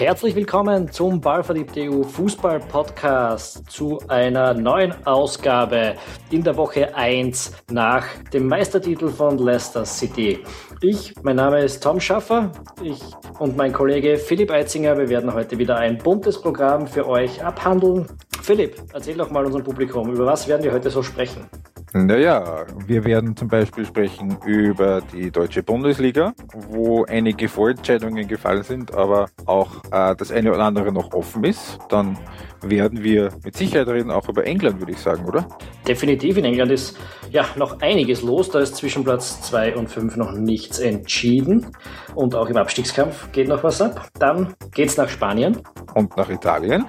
herzlich willkommen zum Ballverliebt.eu Fußball Podcast zu einer neuen Ausgabe in der Woche 1 nach dem Meistertitel von Leicester City. Ich, mein Name ist Tom Schaffer, ich und mein Kollege Philipp Eitzinger, wir werden heute wieder ein buntes Programm für euch abhandeln. Philipp, erzähl doch mal unserem Publikum, über was werden wir heute so sprechen? Naja, wir werden zum Beispiel sprechen über die deutsche Bundesliga, wo einige Vorentscheidungen gefallen sind, aber auch äh, das eine oder andere noch offen ist. Dann werden wir mit Sicherheit reden, auch über England, würde ich sagen, oder? Definitiv, in England ist ja noch einiges los. Da ist zwischen Platz 2 und 5 noch nichts entschieden. Und auch im Abstiegskampf geht noch was ab. Dann geht's nach Spanien. Und nach Italien.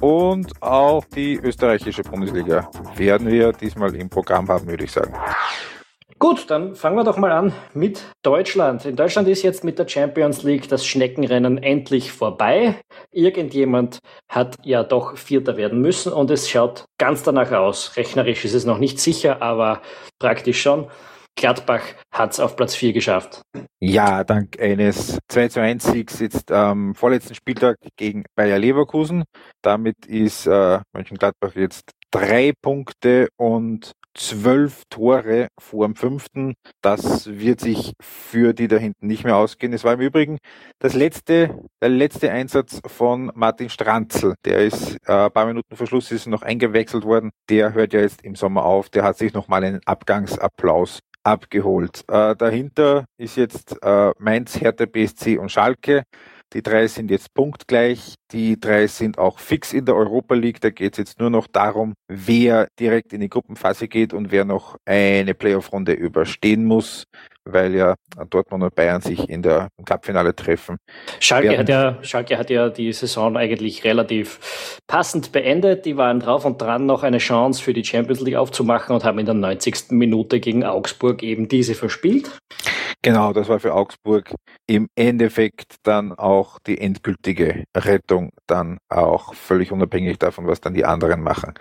Und auch die österreichische Bundesliga werden wir diesmal im Programm haben, würde ich sagen. Gut, dann fangen wir doch mal an mit Deutschland. In Deutschland ist jetzt mit der Champions League das Schneckenrennen endlich vorbei. Irgendjemand hat ja doch Vierter werden müssen und es schaut ganz danach aus. Rechnerisch ist es noch nicht sicher, aber praktisch schon. Gladbach hat es auf Platz 4 geschafft. Ja, dank eines 2 zu 1 Siegs jetzt am vorletzten Spieltag gegen Bayer Leverkusen. Damit ist äh, Mönchengladbach jetzt drei Punkte und zwölf Tore vor dem fünften. Das wird sich für die da hinten nicht mehr ausgehen. Es war im Übrigen das letzte, der letzte Einsatz von Martin Stranzl. Der ist äh, ein paar Minuten vor Schluss ist noch eingewechselt worden. Der hört ja jetzt im Sommer auf. Der hat sich nochmal einen Abgangsapplaus abgeholt. Äh, dahinter ist jetzt äh, Mainz, Hertha BSC und Schalke. Die drei sind jetzt punktgleich. Die drei sind auch fix in der Europa League. Da geht es jetzt nur noch darum, wer direkt in die Gruppenphase geht und wer noch eine Playoff-Runde überstehen muss weil ja Dortmund und Bayern sich in der Cupfinale treffen. Schalke hat, ja, Schalke hat ja die Saison eigentlich relativ passend beendet. Die waren drauf und dran, noch eine Chance für die Champions League aufzumachen und haben in der 90. Minute gegen Augsburg eben diese verspielt. Genau, das war für Augsburg im Endeffekt dann auch die endgültige Rettung, dann auch völlig unabhängig davon, was dann die anderen machen.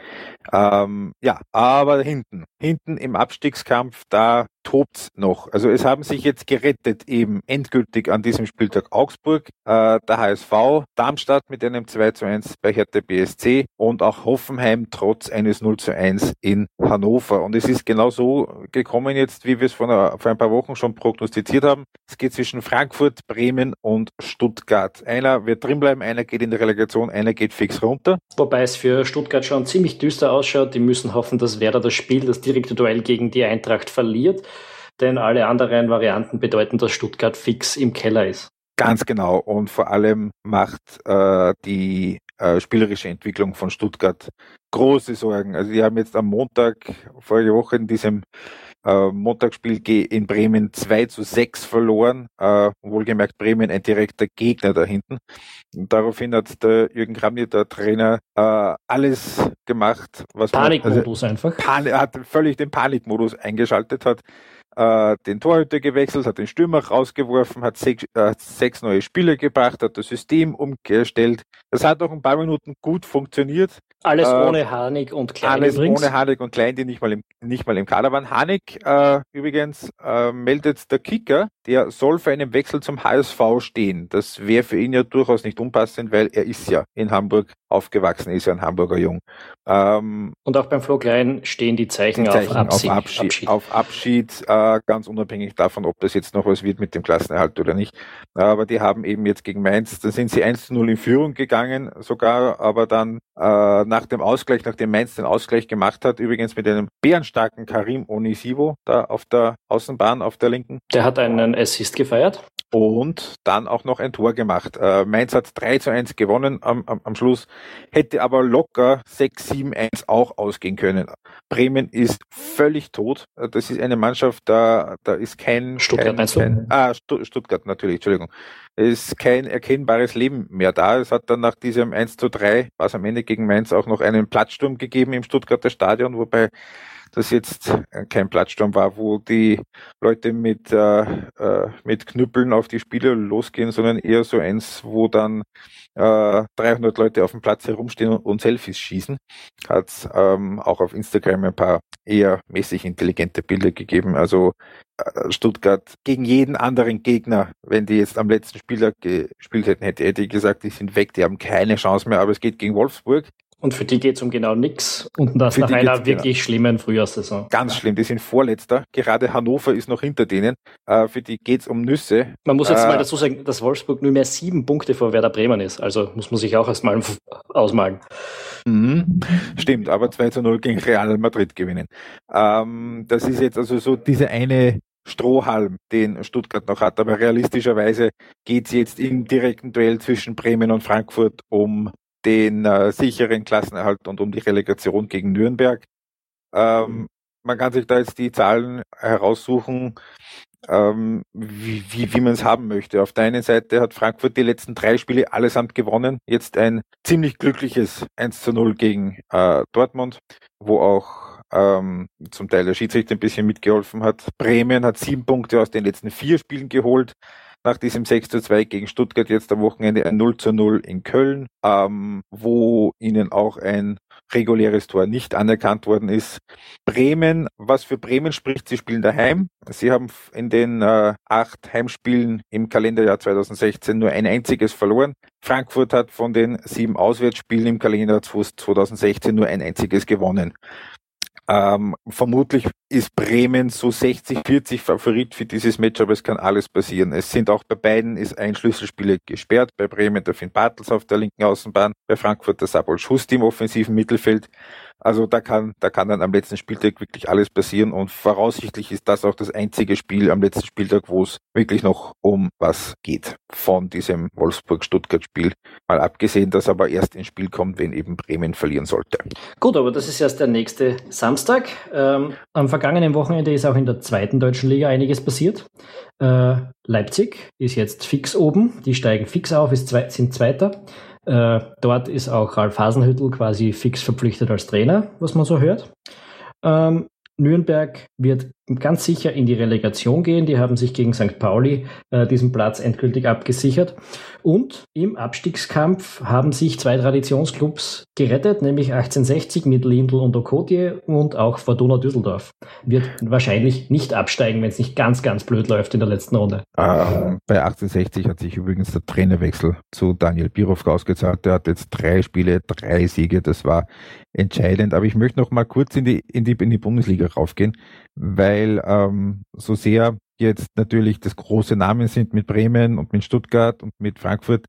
Ähm, ja, aber hinten, hinten im Abstiegskampf, da tobt's noch. Also es haben sich jetzt gerettet eben endgültig an diesem Spieltag Augsburg, äh, der HSV, Darmstadt mit einem 2 zu 1 bei Hertha BSC und auch Hoffenheim trotz eines 0 zu 1 in Hannover. Und es ist genau so gekommen jetzt, wie wir es vor, vor ein paar Wochen schon prognostiziert haben. Es geht zwischen Frankfurt, Bremen und Stuttgart. Einer wird drinbleiben, einer geht in die Relegation, einer geht fix runter. Wobei es für Stuttgart schon ziemlich düster ausschaut. Die müssen hoffen, dass Werder das Spiel, das direkte Duell gegen die Eintracht verliert denn alle anderen Varianten bedeuten, dass Stuttgart fix im Keller ist. Ganz genau. Und vor allem macht äh, die äh, spielerische Entwicklung von Stuttgart große Sorgen. Also die haben jetzt am Montag, vorige Woche in diesem äh, Montagsspiel in Bremen 2 zu 6 verloren. Äh, wohlgemerkt Bremen ein direkter Gegner da hinten. Und daraufhin hat der Jürgen Kramny, der Trainer, äh, alles gemacht, was Panikmodus man, also, einfach. Pan hat völlig den Panikmodus eingeschaltet hat äh, den Torhüter gewechselt, hat den Stürmer rausgeworfen, hat sechs, äh, sechs neue Spieler gebracht, hat das System umgestellt. Das hat auch ein paar Minuten gut funktioniert. Alles äh, ohne Hanig und Klein Alles übrigens. ohne Hanig und Klein, die nicht mal im, nicht mal im Kader waren. Hanig äh, übrigens äh, meldet der Kicker, der soll für einen Wechsel zum HSV stehen. Das wäre für ihn ja durchaus nicht unpassend, weil er ist ja in Hamburg aufgewachsen, ist ja ein Hamburger Jung. Ähm, und auch beim Flo Klein stehen die Zeichen, die Zeichen auf, Absieg, auf Abschied. Abschied. Auf Abschied, äh, ganz unabhängig davon, ob das jetzt noch was wird mit dem Klassenerhalt oder nicht. Aber die haben eben jetzt gegen Mainz, da sind sie 1 zu 0 in Führung gegangen sogar, aber dann äh, nach dem Ausgleich, nachdem Mainz den Ausgleich gemacht hat, übrigens mit einem bärenstarken Karim Onisivo da auf der Außenbahn, auf der linken. Der hat einen Assist gefeiert und dann auch noch ein Tor gemacht. Äh, Mainz hat 3 zu 1 gewonnen am, am, am Schluss, hätte aber locker 6, 7, 1 auch ausgehen können. Bremen ist völlig tot. Äh, das ist eine Mannschaft, da, da ist kein... Stuttgart kein, kein ah, Stuttgart natürlich, Entschuldigung. Ist kein erkennbares Leben mehr da. Es hat dann nach diesem 1 zu 3, was am Ende gegen Mainz auch noch einen Platzsturm gegeben im Stuttgarter Stadion, wobei das jetzt kein Platzsturm war, wo die Leute mit, äh, äh, mit Knüppeln auf die Spieler losgehen, sondern eher so eins, wo dann äh, 300 Leute auf dem Platz herumstehen und, Selfies schießen. Hat ähm, auch auf Instagram ein paar eher mäßig intelligente Bilder gegeben. Also äh, Stuttgart gegen jeden anderen Gegner, wenn die jetzt am letzten Spieltag gespielt hätten, hätte Eddie gesagt, die sind weg, die haben keine Chance mehr, aber es geht gegen Wolfsburg. Und für die geht es um genau nichts. Und das für nach einer genau wirklich genau. schlimmen Frühjahrssaison. Ganz schlimm, die sind Vorletzter. Gerade Hannover ist noch hinter denen. Äh, für die geht es um Nüsse. Man muss jetzt äh, mal dazu sagen, dass Wolfsburg nur mehr sieben Punkte vor Werder Bremen ist. Also muss man sich auch erstmal ausmalen. Mhm. Stimmt, aber 2 zu 0 gegen Real Madrid gewinnen. Ähm, das ist jetzt also so diese eine Strohhalm, den Stuttgart noch hat. Aber realistischerweise geht es jetzt im direkten Duell zwischen Bremen und Frankfurt um den äh, sicheren Klassenerhalt und um die Relegation gegen Nürnberg. Ähm, man kann sich da jetzt die Zahlen heraussuchen, ähm, wie, wie, wie man es haben möchte. Auf der einen Seite hat Frankfurt die letzten drei Spiele allesamt gewonnen. Jetzt ein ziemlich glückliches 1 zu 0 gegen äh, Dortmund, wo auch ähm, zum Teil der Schiedsrichter ein bisschen mitgeholfen hat. Bremen hat sieben Punkte aus den letzten vier Spielen geholt nach diesem 6 zu 2 gegen Stuttgart jetzt am Wochenende ein 0 zu 0 in Köln, ähm, wo ihnen auch ein reguläres Tor nicht anerkannt worden ist. Bremen, was für Bremen spricht, sie spielen daheim. Sie haben in den äh, acht Heimspielen im Kalenderjahr 2016 nur ein einziges verloren. Frankfurt hat von den sieben Auswärtsspielen im Kalenderjahr 2016 nur ein einziges gewonnen. Ähm, vermutlich ist Bremen so 60-40 Favorit für dieses Match, aber es kann alles passieren. Es sind auch bei beiden ist ein Schlüsselspieler gesperrt. Bei Bremen der Finn Bartels auf der linken Außenbahn, bei Frankfurt der Sabol Schuss im offensiven Mittelfeld. Also da kann, da kann dann am letzten Spieltag wirklich alles passieren und voraussichtlich ist das auch das einzige Spiel am letzten Spieltag, wo es wirklich noch um was geht von diesem Wolfsburg-Stuttgart-Spiel. Mal abgesehen, dass aber erst ins Spiel kommt, wenn eben Bremen verlieren sollte. Gut, aber das ist erst der nächste Samstag. Ähm, am vergangenen Wochenende ist auch in der zweiten deutschen Liga einiges passiert. Äh, Leipzig ist jetzt fix oben, die steigen fix auf, ist zwei, sind Zweiter. Äh, dort ist auch Ralf Hasenhüttel quasi fix verpflichtet als Trainer, was man so hört. Ähm, Nürnberg wird ganz sicher in die Relegation gehen. Die haben sich gegen St. Pauli äh, diesen Platz endgültig abgesichert. Und im Abstiegskampf haben sich zwei Traditionsclubs gerettet, nämlich 1860 mit Lindl und Okotie und auch Fortuna Düsseldorf. Wird wahrscheinlich nicht absteigen, wenn es nicht ganz, ganz blöd läuft in der letzten Runde. Äh, bei 1860 hat sich übrigens der Trainerwechsel zu Daniel Birovka ausgezahlt. Der hat jetzt drei Spiele, drei Siege. Das war entscheidend. Aber ich möchte noch mal kurz in die, in die, in die Bundesliga raufgehen, weil ähm, so sehr jetzt natürlich das große Namen sind mit Bremen und mit Stuttgart und mit Frankfurt,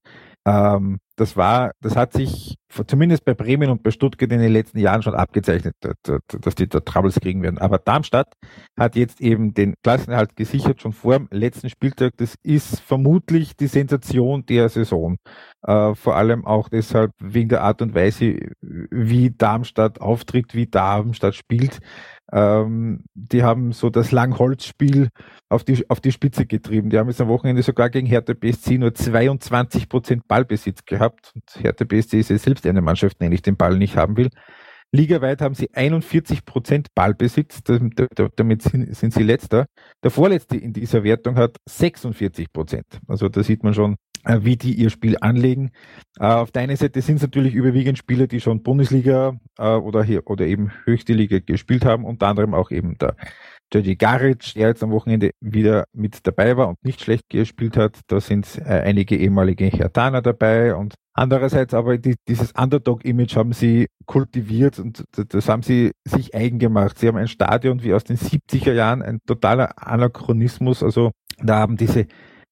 ähm, das war, das hat sich zumindest bei Bremen und bei Stuttgart in den letzten Jahren schon abgezeichnet, dass die da Troubles kriegen werden. Aber Darmstadt hat jetzt eben den Klassenerhalt gesichert, schon vor dem letzten Spieltag. Das ist vermutlich die Sensation der Saison. Äh, vor allem auch deshalb wegen der Art und Weise, wie Darmstadt auftritt, wie Darmstadt spielt. Ähm, die haben so das Langholzspiel auf die, auf die Spitze getrieben. Die haben jetzt am Wochenende sogar gegen Hertha BSC nur 22 Prozent Ballbesitz gehabt. Und Hertha BSC ist ja selbst eine Mannschaft, wenn ich den Ball nicht haben will. Ligaweit haben sie 41 Prozent Ballbesitz, damit sind sie letzter. Der vorletzte in dieser Wertung hat 46 Prozent. Also da sieht man schon, äh, wie die ihr Spiel anlegen. Äh, auf der einen Seite sind es natürlich überwiegend Spieler, die schon Bundesliga äh, oder hier oder eben höchste Liga gespielt haben, unter anderem auch eben der Jerzy Garic, der jetzt am Wochenende wieder mit dabei war und nicht schlecht gespielt hat. Da sind einige ehemalige Hertaner dabei und andererseits aber die, dieses Underdog-Image haben sie kultiviert und das haben sie sich eigen gemacht. Sie haben ein Stadion wie aus den 70er Jahren, ein totaler Anachronismus. Also da haben diese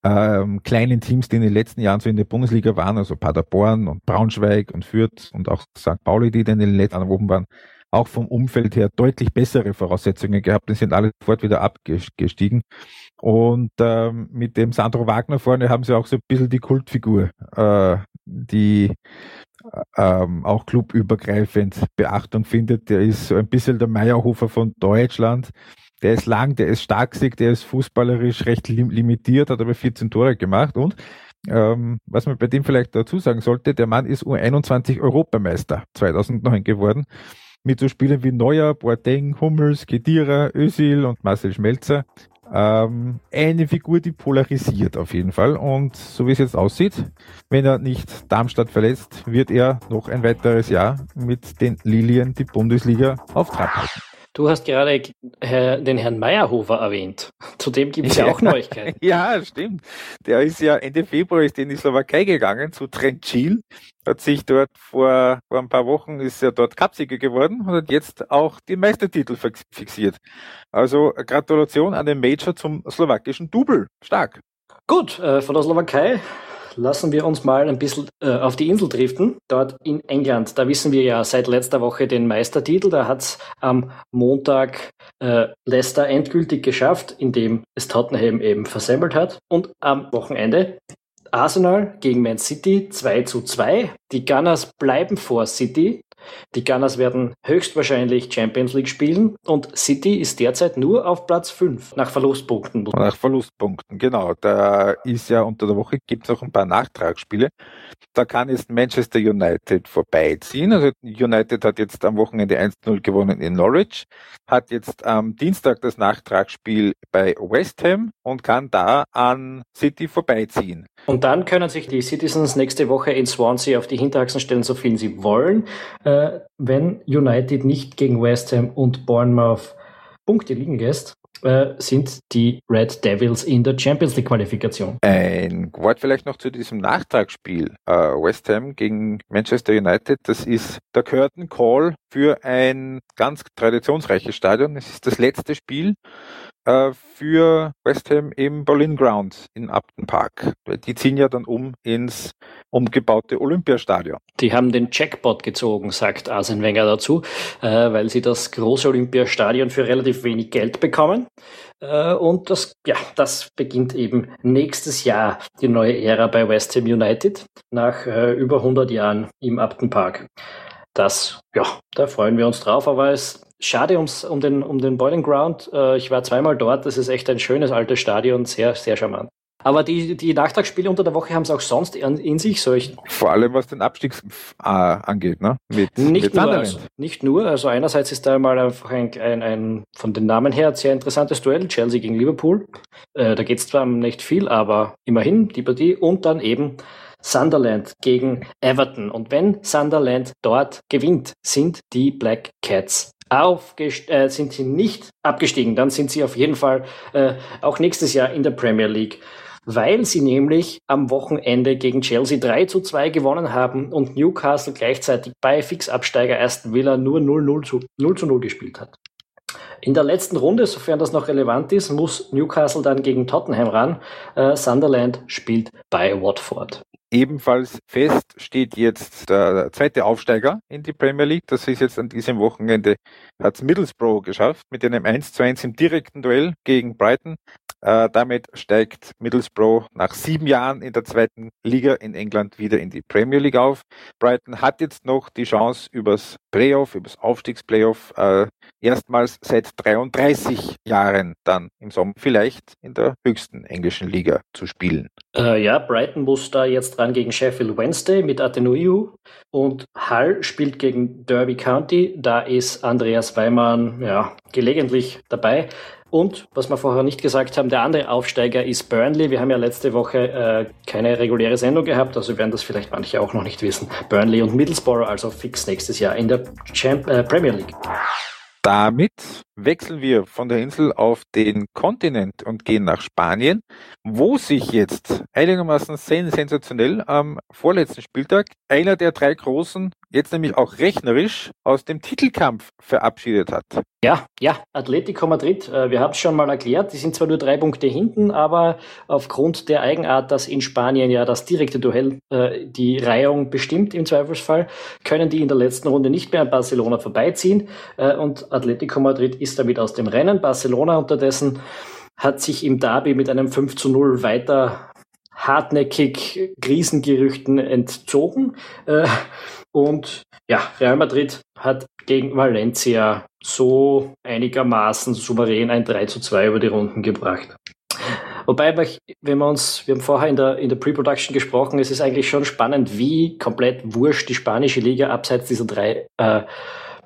ähm, kleinen Teams, die in den letzten Jahren so in der Bundesliga waren, also Paderborn und Braunschweig und Fürth und auch St. Pauli, die dann in den letzten Wochen waren, auch vom Umfeld her deutlich bessere Voraussetzungen gehabt. Die sind alle sofort wieder abgestiegen. Und ähm, mit dem Sandro Wagner vorne haben sie auch so ein bisschen die Kultfigur, äh, die ähm, auch clubübergreifend Beachtung findet. Der ist so ein bisschen der Meierhofer von Deutschland der ist lang, der ist starksig, der ist fußballerisch recht lim limitiert, hat aber 14 Tore gemacht und ähm, was man bei dem vielleicht dazu sagen sollte, der Mann ist U21 Europameister 2009 geworden. Mit so Spielern wie Neuer, Boateng, Hummels, Kedira, Özil und Marcel Schmelzer. Ähm, eine Figur, die polarisiert auf jeden Fall. Und so wie es jetzt aussieht, wenn er nicht Darmstadt verlässt, wird er noch ein weiteres Jahr mit den Lilien die Bundesliga auf Trab halten. Du hast gerade den Herrn Meyerhofer erwähnt. Zudem gibt es ja, ja auch Neuigkeiten. ja, stimmt. Der ist ja Ende Februar ist in die Slowakei gegangen zu Trenčín, hat sich dort vor, vor ein paar Wochen ist er dort Cupsieger geworden und hat jetzt auch die Meistertitel fixiert. Also Gratulation an den Major zum slowakischen Double. Stark. Gut, äh, von der Slowakei lassen wir uns mal ein bisschen äh, auf die Insel driften, dort in England. Da wissen wir ja seit letzter Woche den Meistertitel. Da hat es am Montag äh, Leicester endgültig geschafft, indem es Tottenham eben versemmelt hat. Und am Wochenende Arsenal gegen Man City 2 zu 2. Die Gunners bleiben vor City. Die Gunners werden höchstwahrscheinlich Champions League spielen und City ist derzeit nur auf Platz 5 nach Verlustpunkten. Nach Verlustpunkten, genau. Da ist ja unter der Woche gibt es auch ein paar Nachtragsspiele. Da kann jetzt Manchester United vorbeiziehen. Also United hat jetzt am Wochenende 1-0 gewonnen in Norwich, hat jetzt am Dienstag das Nachtragsspiel bei West Ham und kann da an City vorbeiziehen. Und dann können sich die Citizens nächste Woche in Swansea auf die Hinterachsen stellen, so viel sie wollen. Äh, wenn United nicht gegen West Ham und Bournemouth Punkte liegen lässt, äh, sind die Red Devils in der Champions League Qualifikation. Ein Wort vielleicht noch zu diesem Nachtragsspiel äh, West Ham gegen Manchester United. Das ist der Curtain Call für ein ganz traditionsreiches Stadion. Es ist das letzte Spiel äh, für West Ham im Berlin Ground in Upton Park. Die ziehen ja dann um ins umgebaute Olympiastadion. Die haben den Jackpot gezogen, sagt Arsene Wenger dazu, äh, weil sie das große Olympiastadion für relativ wenig Geld bekommen. Äh, und das, ja, das beginnt eben nächstes Jahr die neue Ära bei West Ham United nach äh, über 100 Jahren im Upton Park. Das, ja, da freuen wir uns drauf, aber es schade ums, um den, um den Boiling Ground. Äh, ich war zweimal dort. Das ist echt ein schönes altes Stadion, sehr, sehr charmant. Aber die, die Nachtragsspiele unter der Woche haben es auch sonst in, in sich solch. Vor allem was den Abstieg äh, angeht, ne? Mit, nicht, mit nur, also, nicht nur, also einerseits ist da mal einfach ein, ein, ein von den Namen her sehr interessantes Duell, Chelsea gegen Liverpool. Äh, da geht es zwar nicht viel, aber immerhin die Partie und dann eben Sunderland gegen Everton. Und wenn Sunderland dort gewinnt, sind die Black Cats aufgest äh, sind sie nicht abgestiegen, dann sind sie auf jeden Fall äh, auch nächstes Jahr in der Premier League, weil sie nämlich am Wochenende gegen Chelsea 3 zu 2 gewonnen haben und Newcastle gleichzeitig bei Fixabsteiger Aston Villa nur 0, zu, 0 zu 0 gespielt hat. In der letzten Runde, sofern das noch relevant ist, muss Newcastle dann gegen Tottenham ran. Äh, Sunderland spielt bei Watford. Ebenfalls fest steht jetzt der zweite Aufsteiger in die Premier League. Das ist jetzt an diesem Wochenende, hat Middlesbrough geschafft mit einem 1 zu 1 im direkten Duell gegen Brighton. Äh, damit steigt Middlesbrough nach sieben Jahren in der zweiten Liga in England wieder in die Premier League auf. Brighton hat jetzt noch die Chance übers Playoff, übers Aufstiegsplayoff, äh, erstmals seit 33 Jahren dann im Sommer vielleicht in der höchsten englischen Liga zu spielen. Äh, ja, Brighton muss da jetzt ran gegen Sheffield Wednesday mit Atenuiu und Hull spielt gegen Derby County. Da ist Andreas Weimann ja gelegentlich dabei. Und was wir vorher nicht gesagt haben, der andere Aufsteiger ist Burnley. Wir haben ja letzte Woche äh, keine reguläre Sendung gehabt, also werden das vielleicht manche auch noch nicht wissen. Burnley und Middlesbrough also fix nächstes Jahr in der Champ äh, Premier League. Damit wechseln wir von der Insel auf den Kontinent und gehen nach Spanien, wo sich jetzt einigermaßen sensationell am vorletzten Spieltag einer der drei großen, jetzt nämlich auch rechnerisch, aus dem Titelkampf verabschiedet hat. Ja, ja, Atletico Madrid, äh, wir haben es schon mal erklärt, die sind zwar nur drei Punkte hinten, aber aufgrund der Eigenart, dass in Spanien ja das direkte Duell äh, die Reihung bestimmt im Zweifelsfall, können die in der letzten Runde nicht mehr an Barcelona vorbeiziehen äh, und Atletico Madrid ist damit aus dem Rennen. Barcelona unterdessen hat sich im Derby mit einem 5 zu 0 weiter hartnäckig Krisengerüchten entzogen. Äh, und ja, Real Madrid hat gegen Valencia so einigermaßen souverän ein 3 zu 2 über die Runden gebracht. Wobei, wenn wir uns, wir haben vorher in der, in der Pre-Production gesprochen, es ist eigentlich schon spannend, wie komplett wurscht die spanische Liga abseits dieser drei äh,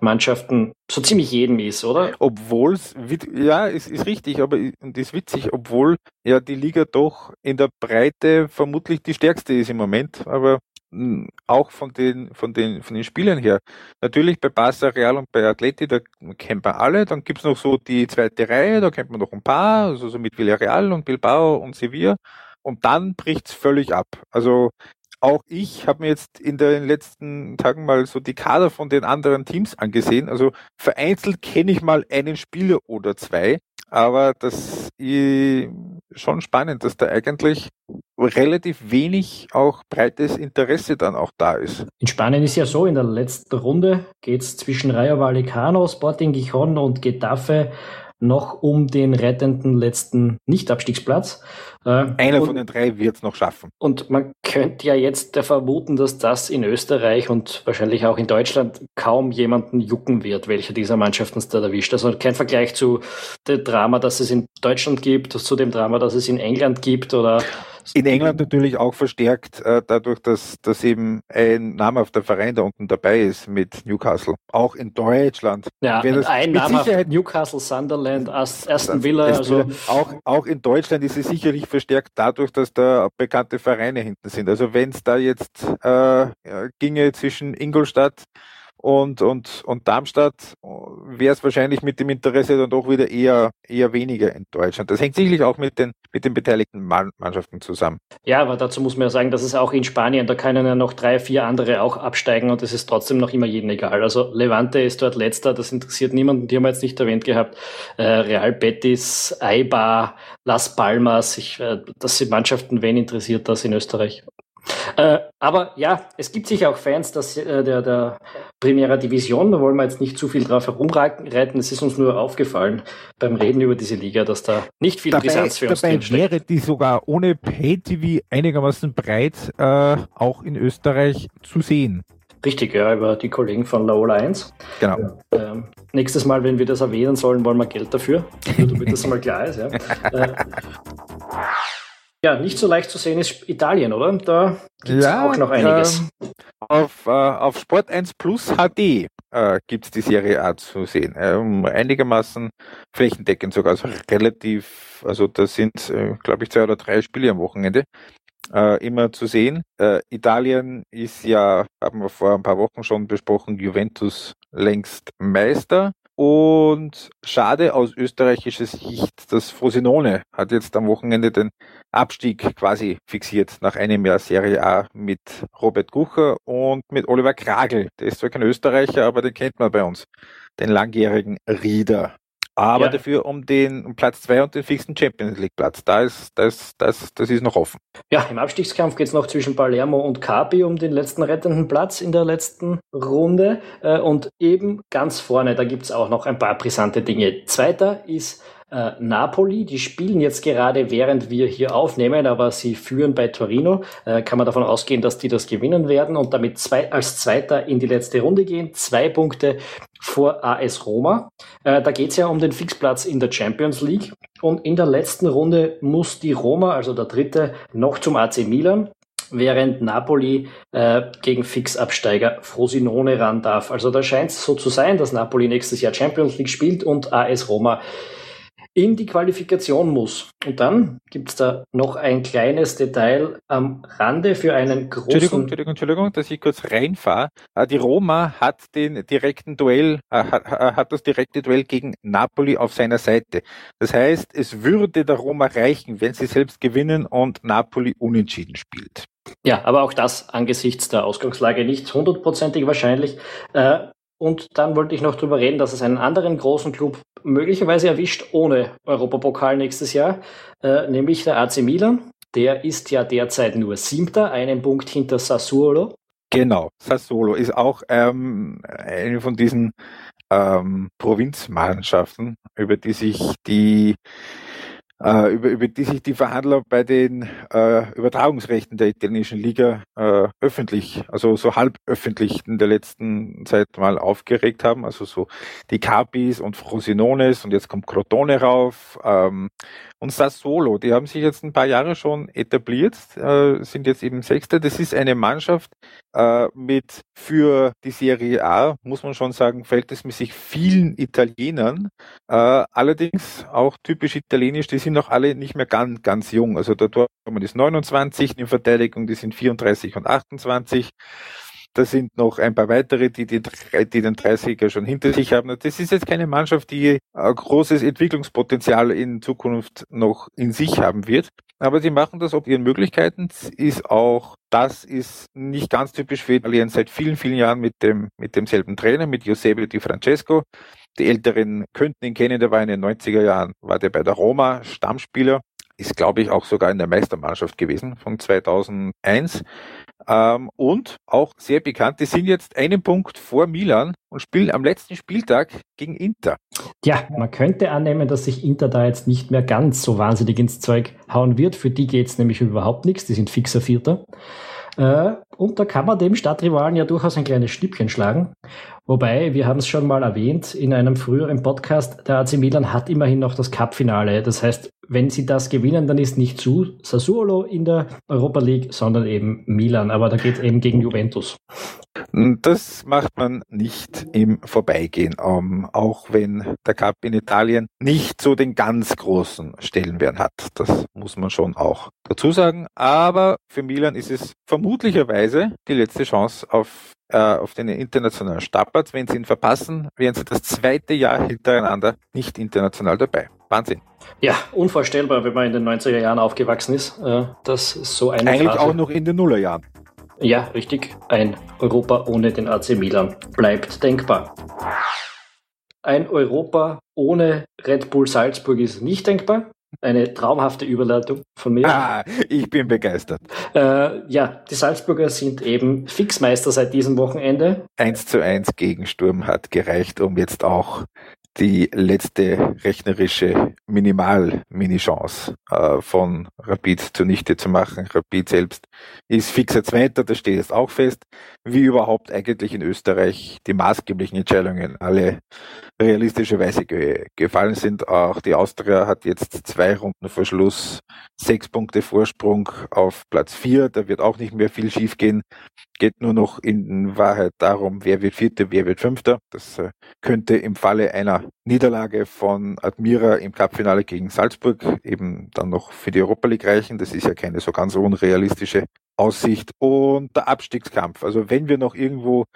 Mannschaften so ziemlich jedem ist, oder? Obwohl es, ja, es ist richtig, aber und ist witzig, obwohl ja die Liga doch in der Breite vermutlich die stärkste ist im Moment, aber hm, auch von den, von den, von den Spielern her. Natürlich bei Barca, Real und bei Atleti, da kennt man alle. Dann gibt's noch so die zweite Reihe, da kennt man noch ein paar, also so mit Villarreal und Bilbao und Sevilla. Und dann bricht's völlig ab. Also auch ich habe mir jetzt in den letzten Tagen mal so die Kader von den anderen Teams angesehen. Also vereinzelt kenne ich mal einen Spieler oder zwei, aber das ist schon spannend, dass da eigentlich relativ wenig auch breites Interesse dann auch da ist. In Spanien ist ja so, in der letzten Runde geht es zwischen Rayo Vallecano, Sporting Gijon und Getafe noch um den rettenden letzten Nicht-Abstiegsplatz. Äh, Einer von den drei wird es noch schaffen. Und man könnte ja jetzt vermuten, dass das in Österreich und wahrscheinlich auch in Deutschland kaum jemanden jucken wird, welcher dieser Mannschaften es da erwischt. Also kein Vergleich zu dem Drama, das es in Deutschland gibt, zu dem Drama, das es in England gibt oder in England natürlich auch verstärkt, äh, dadurch, dass, dass eben ein namhafter Verein da unten dabei ist mit Newcastle. Auch in Deutschland. Ja, ein namhafter Newcastle, Sunderland, Aston Villa. Also auch, auch in Deutschland ist es sicherlich verstärkt dadurch, dass da bekannte Vereine hinten sind. Also wenn es da jetzt äh, ginge zwischen Ingolstadt und, und, und Darmstadt wäre es wahrscheinlich mit dem Interesse dann doch wieder eher, eher weniger in Deutschland. Das hängt sicherlich auch mit den, mit den beteiligten Mannschaften zusammen. Ja, aber dazu muss man ja sagen, dass es auch in Spanien, da können ja noch drei, vier andere auch absteigen und es ist trotzdem noch immer jedem egal. Also Levante ist dort letzter, das interessiert niemanden, die haben wir jetzt nicht erwähnt gehabt. Äh, Real Betis, Eibar, Las Palmas, ich, äh, das sind Mannschaften, wen interessiert das in Österreich? Äh, aber ja, es gibt sicher auch Fans dass, äh, der, der Primera Division, da wollen wir jetzt nicht zu viel drauf herumreiten. Es ist uns nur aufgefallen beim Reden über diese Liga, dass da nicht viel dabei, Brisanz für uns dabei wäre die sogar ohne Pay-TV einigermaßen breit äh, auch in Österreich zu sehen. Richtig, ja, über die Kollegen von Low 1. Genau. Ähm, nächstes Mal, wenn wir das erwähnen sollen, wollen wir Geld dafür, damit das mal klar ist. Ja. Ja, nicht so leicht zu sehen ist Italien, oder? Da gibt es ja, auch noch einiges. Ähm, auf, äh, auf Sport 1 Plus HD äh, gibt es die Serie A zu sehen. Ähm, einigermaßen flächendeckend sogar. Also relativ, also das sind, äh, glaube ich, zwei oder drei Spiele am Wochenende. Äh, immer zu sehen. Äh, Italien ist ja, haben wir vor ein paar Wochen schon besprochen, Juventus längst Meister. Und schade aus österreichischer Sicht, dass Frosinone hat jetzt am Wochenende den Abstieg quasi fixiert nach einem Jahr Serie A mit Robert Gucher und mit Oliver Kragel. Der ist zwar kein Österreicher, aber den kennt man bei uns. Den langjährigen Rieder aber ja. dafür um den um Platz zwei und den fixen Champions League Platz. Da ist, das, das, das ist noch offen. Ja, im Abstiegskampf geht es noch zwischen Palermo und Capi um den letzten rettenden Platz in der letzten Runde. Äh, und eben ganz vorne, da gibt es auch noch ein paar brisante Dinge. Zweiter ist äh, Napoli. Die spielen jetzt gerade, während wir hier aufnehmen, aber sie führen bei Torino. Äh, kann man davon ausgehen, dass die das gewinnen werden und damit zwei, als Zweiter in die letzte Runde gehen. Zwei Punkte vor AS Roma. Äh, da geht es ja um den Fixplatz in der Champions League. Und in der letzten Runde muss die Roma, also der dritte, noch zum AC Milan während Napoli äh, gegen Fixabsteiger Frosinone ran darf. Also da scheint es so zu sein, dass Napoli nächstes Jahr Champions League spielt und AS Roma in die Qualifikation muss. Und dann gibt es da noch ein kleines Detail am Rande für einen großen. Entschuldigung, Entschuldigung, Entschuldigung, dass ich kurz reinfahre. Äh, die Roma hat den direkten Duell, äh, hat, äh, hat das direkte Duell gegen Napoli auf seiner Seite. Das heißt, es würde der Roma reichen, wenn sie selbst gewinnen und Napoli unentschieden spielt. Ja, aber auch das angesichts der Ausgangslage nicht hundertprozentig wahrscheinlich. Und dann wollte ich noch darüber reden, dass es einen anderen großen Club möglicherweise erwischt ohne Europapokal nächstes Jahr, äh, nämlich der AC Milan. Der ist ja derzeit nur Siebter, einen Punkt hinter Sassuolo. Genau, Sassuolo ist auch ähm, eine von diesen ähm, Provinzmannschaften, über die sich die äh, über, über die sich die Verhandler bei den äh, Übertragungsrechten der italienischen Liga äh, öffentlich, also so halb öffentlich in der letzten Zeit mal aufgeregt haben. Also so die Capis und Frosinones und jetzt kommt Crotone rauf. Ähm, und Sassuolo, die haben sich jetzt ein paar Jahre schon etabliert, äh, sind jetzt eben Sechster. Das ist eine Mannschaft, äh, mit für die Serie A, muss man schon sagen, verhältnismäßig vielen Italienern. Äh, allerdings auch typisch italienisch, die sind noch alle nicht mehr ganz, ganz jung. Also der Tormann ist 29, in Verteidigung, die sind 34 und 28. Da sind noch ein paar weitere, die, die, die den 30er schon hinter sich haben. Das ist jetzt keine Mannschaft, die großes Entwicklungspotenzial in Zukunft noch in sich haben wird. Aber sie machen das ob ihren Möglichkeiten. Ist auch, das ist nicht ganz typisch für Italien seit vielen, vielen Jahren mit dem, mit demselben Trainer, mit Giuseppe Di Francesco. Die Älteren könnten ihn kennen, der war in den 90er Jahren, war der bei der Roma Stammspieler ist, glaube ich, auch sogar in der Meistermannschaft gewesen von 2001. Ähm, und auch sehr bekannt, die sind jetzt einen Punkt vor Milan und spielen am letzten Spieltag gegen Inter. Ja, man könnte annehmen, dass sich Inter da jetzt nicht mehr ganz so wahnsinnig ins Zeug hauen wird. Für die geht es nämlich überhaupt nichts. Die sind fixer Vierter. Äh, und da kann man dem Stadtrivalen ja durchaus ein kleines Schnippchen schlagen. Wobei, wir haben es schon mal erwähnt in einem früheren Podcast, der AC Milan hat immerhin noch das Cup-Finale. Das heißt, wenn sie das gewinnen, dann ist nicht zu Sassuolo in der Europa League, sondern eben Milan. Aber da geht es eben gegen Juventus. Das macht man nicht im Vorbeigehen, um, auch wenn der Cup in Italien nicht so den ganz großen Stellenwert hat. Das muss man schon auch dazu sagen. Aber für Milan ist es vermutlicherweise die letzte Chance auf äh, auf den internationalen Startplatz. Wenn sie ihn verpassen, wären sie das zweite Jahr hintereinander nicht international dabei. Wahnsinn. Ja, unvorstellbar, wenn man in den 90er Jahren aufgewachsen ist. Äh, das ist so eine Eigentlich Phase. auch noch in den Nullerjahren. Ja, richtig. Ein Europa ohne den AC Milan bleibt denkbar. Ein Europa ohne Red Bull Salzburg ist nicht denkbar. Eine traumhafte Überleitung von mir. Ah, ich bin begeistert. Äh, ja, die Salzburger sind eben Fixmeister seit diesem Wochenende. 1 zu 1 Gegensturm hat gereicht, um jetzt auch die letzte rechnerische Minimal-Mini-Chance äh, von Rapid zunichte zu machen. Rapid selbst ist fixer Zweiter, das steht jetzt auch fest. Wie überhaupt eigentlich in Österreich die maßgeblichen Entscheidungen alle realistischerweise ge gefallen sind. Auch die Austria hat jetzt zwei Runden vor Schluss sechs Punkte Vorsprung auf Platz vier. Da wird auch nicht mehr viel schiefgehen geht nur noch in Wahrheit darum, wer wird Vierter, wer wird Fünfter. Das äh, könnte im Falle einer Niederlage von Admira im Cupfinale gegen Salzburg eben dann noch für die Europa League reichen. Das ist ja keine so ganz unrealistische Aussicht. Und der Abstiegskampf. Also wenn wir noch irgendwo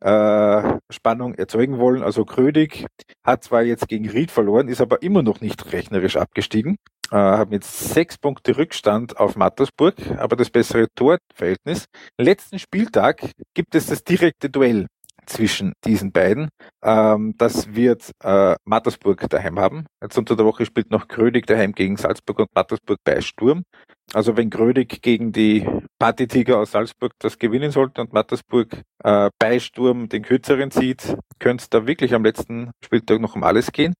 äh, Spannung erzeugen wollen. Also Krödig hat zwar jetzt gegen Ried verloren, ist aber immer noch nicht rechnerisch abgestiegen äh, haben jetzt sechs Punkte Rückstand auf Mattersburg, aber das bessere Torverhältnis. Letzten Spieltag gibt es das direkte Duell zwischen diesen beiden. Ähm, das wird äh, Mattersburg daheim haben. Jetzt unter der Woche spielt noch Grödig daheim gegen Salzburg und Mattersburg bei Sturm. Also wenn Grödig gegen die Partytiger aus Salzburg das gewinnen sollte und Mattersburg äh, bei Sturm den kürzeren zieht, könnte es da wirklich am letzten Spieltag noch um alles gehen.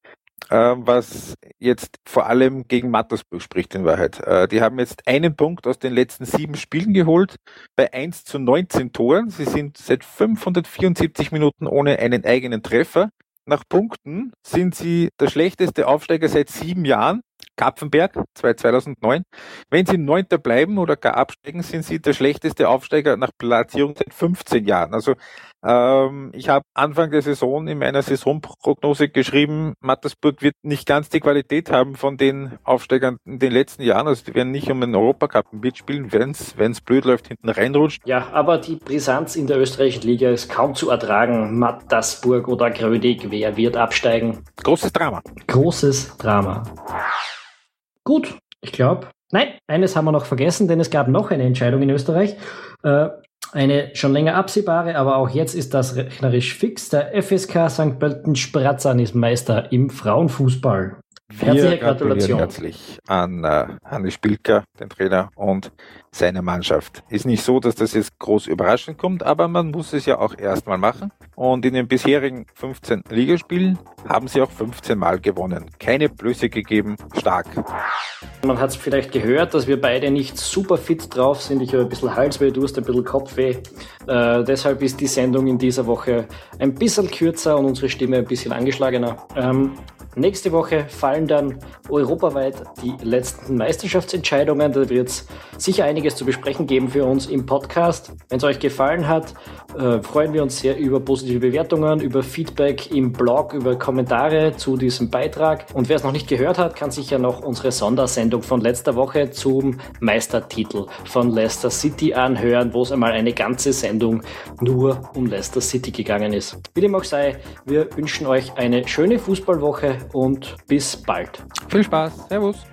Äh, was jetzt vor allem gegen Mattersburg spricht in Wahrheit. Äh, die haben jetzt einen Punkt aus den letzten sieben Spielen geholt bei 1 zu 19 Toren. Sie sind seit 574 Minuten ohne einen eigenen Treffer. Nach Punkten sind sie der schlechteste Aufsteiger seit sieben Jahren. Kapfenberg 2009. Wenn sie Neunter bleiben oder gar absteigen, sind sie der schlechteste Aufsteiger nach Platzierung seit 15 Jahren. Also ähm, ich habe Anfang der Saison in meiner Saisonprognose geschrieben, Mattersburg wird nicht ganz die Qualität haben von den Aufsteigern in den letzten Jahren. Also die werden nicht um den Europacup mitspielen, wenn es blöd läuft, hinten reinrutscht. Ja, aber die Brisanz in der österreichischen Liga ist kaum zu ertragen. Mattersburg oder Grödig, wer wird absteigen? Großes Drama. Großes Drama. Gut, ich glaube. Nein, eines haben wir noch vergessen, denn es gab noch eine Entscheidung in Österreich. Äh, eine schon länger absehbare, aber auch jetzt ist das rechnerisch fix. Der FSK St. Pölten Spratzan ist Meister im Frauenfußball. Herzliche Gratulation. Herzlich an äh, Hannes Spilker, den Trainer und seine Mannschaft. Ist nicht so, dass das jetzt groß überraschend kommt, aber man muss es ja auch erstmal machen. Und in den bisherigen 15 Ligaspielen haben sie auch 15 Mal gewonnen. Keine Blöße gegeben, stark. Man hat es vielleicht gehört, dass wir beide nicht super fit drauf sind. Ich habe ein bisschen Halsweh, du hast ein bisschen Kopfweh. Äh, deshalb ist die Sendung in dieser Woche ein bisschen kürzer und unsere Stimme ein bisschen angeschlagener. Ähm, Nächste Woche fallen dann europaweit die letzten Meisterschaftsentscheidungen. Da wird es sicher einiges zu besprechen geben für uns im Podcast. Wenn es euch gefallen hat, äh, freuen wir uns sehr über positive Bewertungen, über Feedback im Blog, über Kommentare zu diesem Beitrag. Und wer es noch nicht gehört hat, kann sich ja noch unsere Sondersendung von letzter Woche zum Meistertitel von Leicester City anhören, wo es einmal eine ganze Sendung nur um Leicester City gegangen ist. Wie dem auch sei, wir wünschen euch eine schöne Fußballwoche und bis bald. Viel Spaß. Servus.